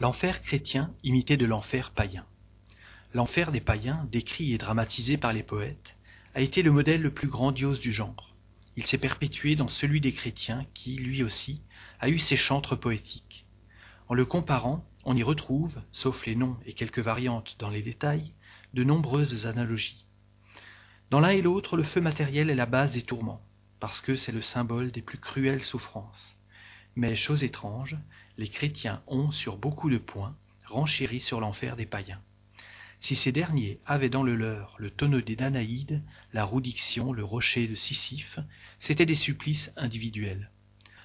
L'enfer chrétien imité de l'enfer païen. L'enfer des païens, décrit et dramatisé par les poètes, a été le modèle le plus grandiose du genre. Il s'est perpétué dans celui des chrétiens qui, lui aussi, a eu ses chantres poétiques. En le comparant, on y retrouve, sauf les noms et quelques variantes dans les détails, de nombreuses analogies. Dans l'un et l'autre, le feu matériel est la base des tourments, parce que c'est le symbole des plus cruelles souffrances. Mais, chose étrange, les chrétiens ont, sur beaucoup de points, renchéri sur l'enfer des païens. Si ces derniers avaient dans le leur le tonneau des Danaïdes, la roudiction, le rocher de Sisyphe, c'étaient des supplices individuels.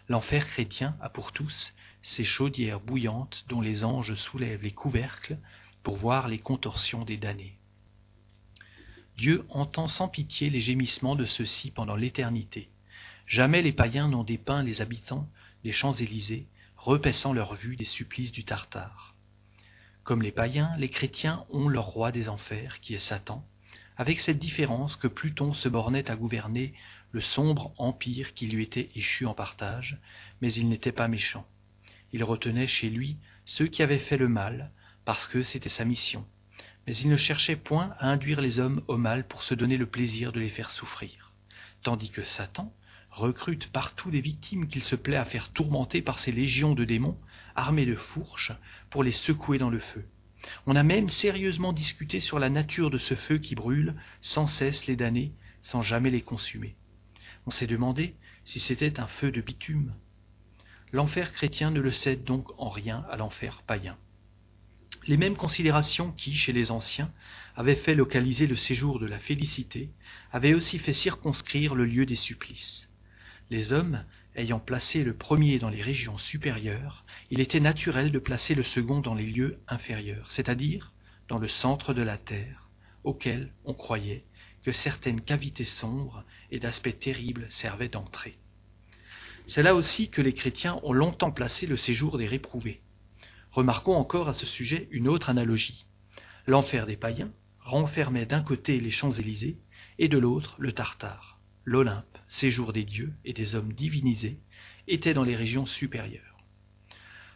L'enfer chrétien a pour tous ces chaudières bouillantes dont les anges soulèvent les couvercles pour voir les contorsions des damnés. Dieu entend sans pitié les gémissements de ceux-ci pendant l'éternité. Jamais les païens n'ont dépeint les habitants des Champs-Élysées, repaissant leur vue des supplices du Tartare. Comme les païens, les chrétiens ont leur roi des enfers, qui est Satan, avec cette différence que Pluton se bornait à gouverner le sombre empire qui lui était échu en partage, mais il n'était pas méchant. Il retenait chez lui ceux qui avaient fait le mal, parce que c'était sa mission, mais il ne cherchait point à induire les hommes au mal pour se donner le plaisir de les faire souffrir, tandis que Satan, recrute partout des victimes qu'il se plaît à faire tourmenter par ses légions de démons, armés de fourches, pour les secouer dans le feu. On a même sérieusement discuté sur la nature de ce feu qui brûle sans cesse les damnés, sans jamais les consumer. On s'est demandé si c'était un feu de bitume. L'enfer chrétien ne le cède donc en rien à l'enfer païen. Les mêmes considérations qui, chez les anciens, avaient fait localiser le séjour de la félicité, avaient aussi fait circonscrire le lieu des supplices. Les hommes ayant placé le premier dans les régions supérieures, il était naturel de placer le second dans les lieux inférieurs, c'est-à-dire dans le centre de la terre, auquel on croyait que certaines cavités sombres et d'aspect terrible servaient d'entrée. C'est là aussi que les chrétiens ont longtemps placé le séjour des réprouvés. Remarquons encore à ce sujet une autre analogie. L'enfer des païens renfermait d'un côté les Champs-Élysées et de l'autre le Tartare l'Olympe, séjour des dieux et des hommes divinisés, était dans les régions supérieures.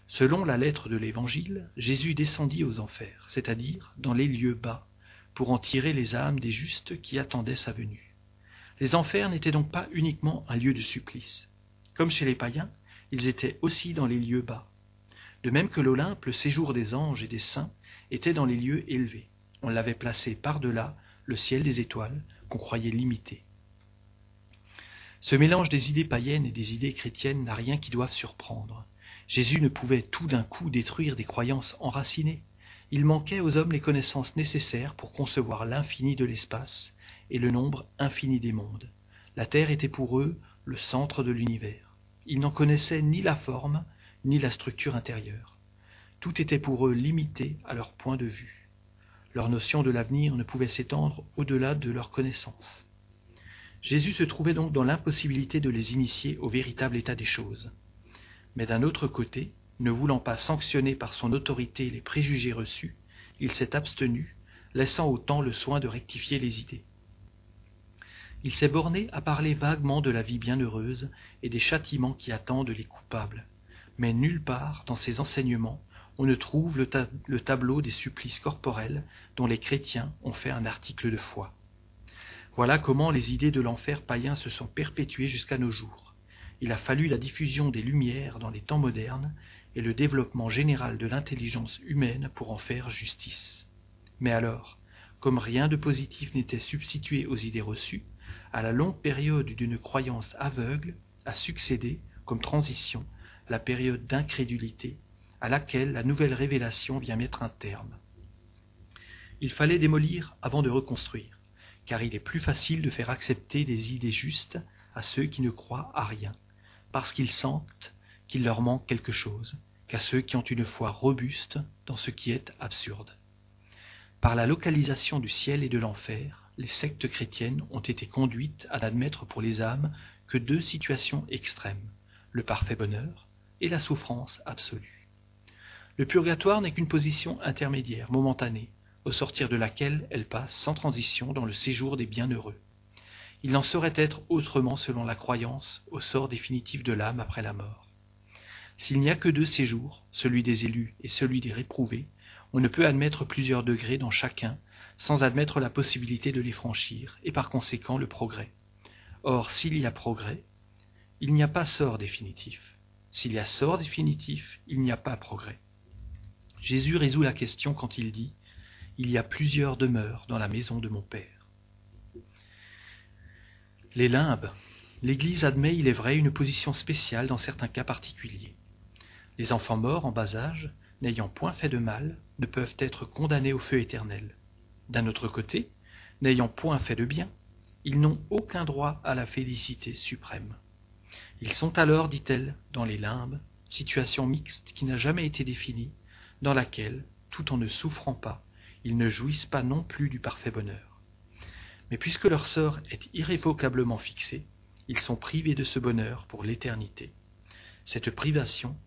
Selon la lettre de l'Évangile, Jésus descendit aux enfers, c'est-à-dire dans les lieux bas, pour en tirer les âmes des justes qui attendaient sa venue. Les enfers n'étaient donc pas uniquement un lieu de supplice. Comme chez les païens, ils étaient aussi dans les lieux bas. De même que l'Olympe, le séjour des anges et des saints, était dans les lieux élevés. On l'avait placé par-delà le ciel des étoiles qu'on croyait limité. Ce mélange des idées païennes et des idées chrétiennes n'a rien qui doive surprendre. Jésus ne pouvait tout d'un coup détruire des croyances enracinées. Il manquait aux hommes les connaissances nécessaires pour concevoir l'infini de l'espace et le nombre infini des mondes. La Terre était pour eux le centre de l'univers. Ils n'en connaissaient ni la forme, ni la structure intérieure. Tout était pour eux limité à leur point de vue. Leur notion de l'avenir ne pouvait s'étendre au-delà de leur connaissance. Jésus se trouvait donc dans l'impossibilité de les initier au véritable état des choses. Mais d'un autre côté, ne voulant pas sanctionner par son autorité les préjugés reçus, il s'est abstenu, laissant au temps le soin de rectifier les idées. Il s'est borné à parler vaguement de la vie bienheureuse et des châtiments qui attendent les coupables, mais nulle part dans ses enseignements on ne trouve le, le tableau des supplices corporels dont les chrétiens ont fait un article de foi. Voilà comment les idées de l'enfer païen se sont perpétuées jusqu'à nos jours. Il a fallu la diffusion des lumières dans les temps modernes et le développement général de l'intelligence humaine pour en faire justice. Mais alors, comme rien de positif n'était substitué aux idées reçues, à la longue période d'une croyance aveugle a succédé, comme transition, la période d'incrédulité à laquelle la nouvelle révélation vient mettre un terme. Il fallait démolir avant de reconstruire car il est plus facile de faire accepter des idées justes à ceux qui ne croient à rien, parce qu'ils sentent qu'il leur manque quelque chose, qu'à ceux qui ont une foi robuste dans ce qui est absurde. Par la localisation du ciel et de l'enfer, les sectes chrétiennes ont été conduites à n'admettre pour les âmes que deux situations extrêmes, le parfait bonheur et la souffrance absolue. Le purgatoire n'est qu'une position intermédiaire, momentanée, sortir de laquelle elle passe sans transition dans le séjour des bienheureux. Il n'en saurait être autrement selon la croyance au sort définitif de l'âme après la mort. S'il n'y a que deux séjours, celui des élus et celui des réprouvés, on ne peut admettre plusieurs degrés dans chacun sans admettre la possibilité de les franchir, et par conséquent le progrès. Or, s'il y a progrès, il n'y a pas sort définitif. S'il y a sort définitif, il n'y a pas progrès. Jésus résout la question quand il dit Il y a plusieurs demeures dans la maison de mon Père. Les limbes. L'Église admet, il est vrai, une position spéciale dans certains cas particuliers. Les enfants morts en bas âge, n'ayant point fait de mal, ne peuvent être condamnés au feu éternel. D'un autre côté, n'ayant point fait de bien, ils n'ont aucun droit à la félicité suprême. Ils sont alors, dit-elle, dans les limbes, situation mixte qui n'a jamais été définie, dans laquelle, tout en ne souffrant pas, ils ne jouissent pas non plus du parfait bonheur. Mais puisque leur sort est irrévocablement fixé, ils sont privés de ce bonheur pour l'éternité. Cette privation,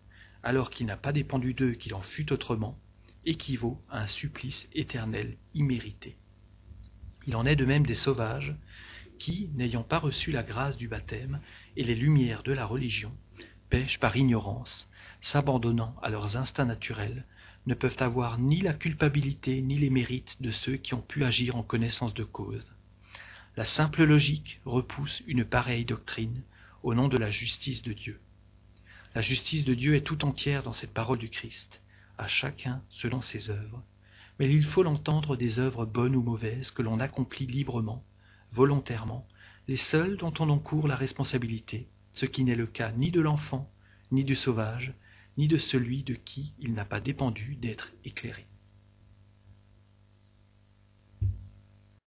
alors qu'il n'a pas dépendu d'eux qu'il en fût autrement, équivaut à un supplice éternel immérité. Il en est de même des sauvages, qui, n'ayant pas reçu la grâce du baptême et les lumières de la religion, pêchent par ignorance, s'abandonnant à leurs instincts naturels, ne peuvent avoir ni la culpabilité ni les mérites de ceux qui ont pu agir en connaissance de cause. La simple logique repousse une pareille doctrine au nom de la justice de Dieu. La justice de Dieu est tout entière dans cette parole du Christ à chacun selon ses œuvres, mais il faut l'entendre des œuvres bonnes ou mauvaises que l'on accomplit librement, volontairement, les seules dont on encourt la responsabilité, ce qui n'est le cas ni de l'enfant, ni du sauvage, ni de celui de qui il n'a pas dépendu d'être éclairé.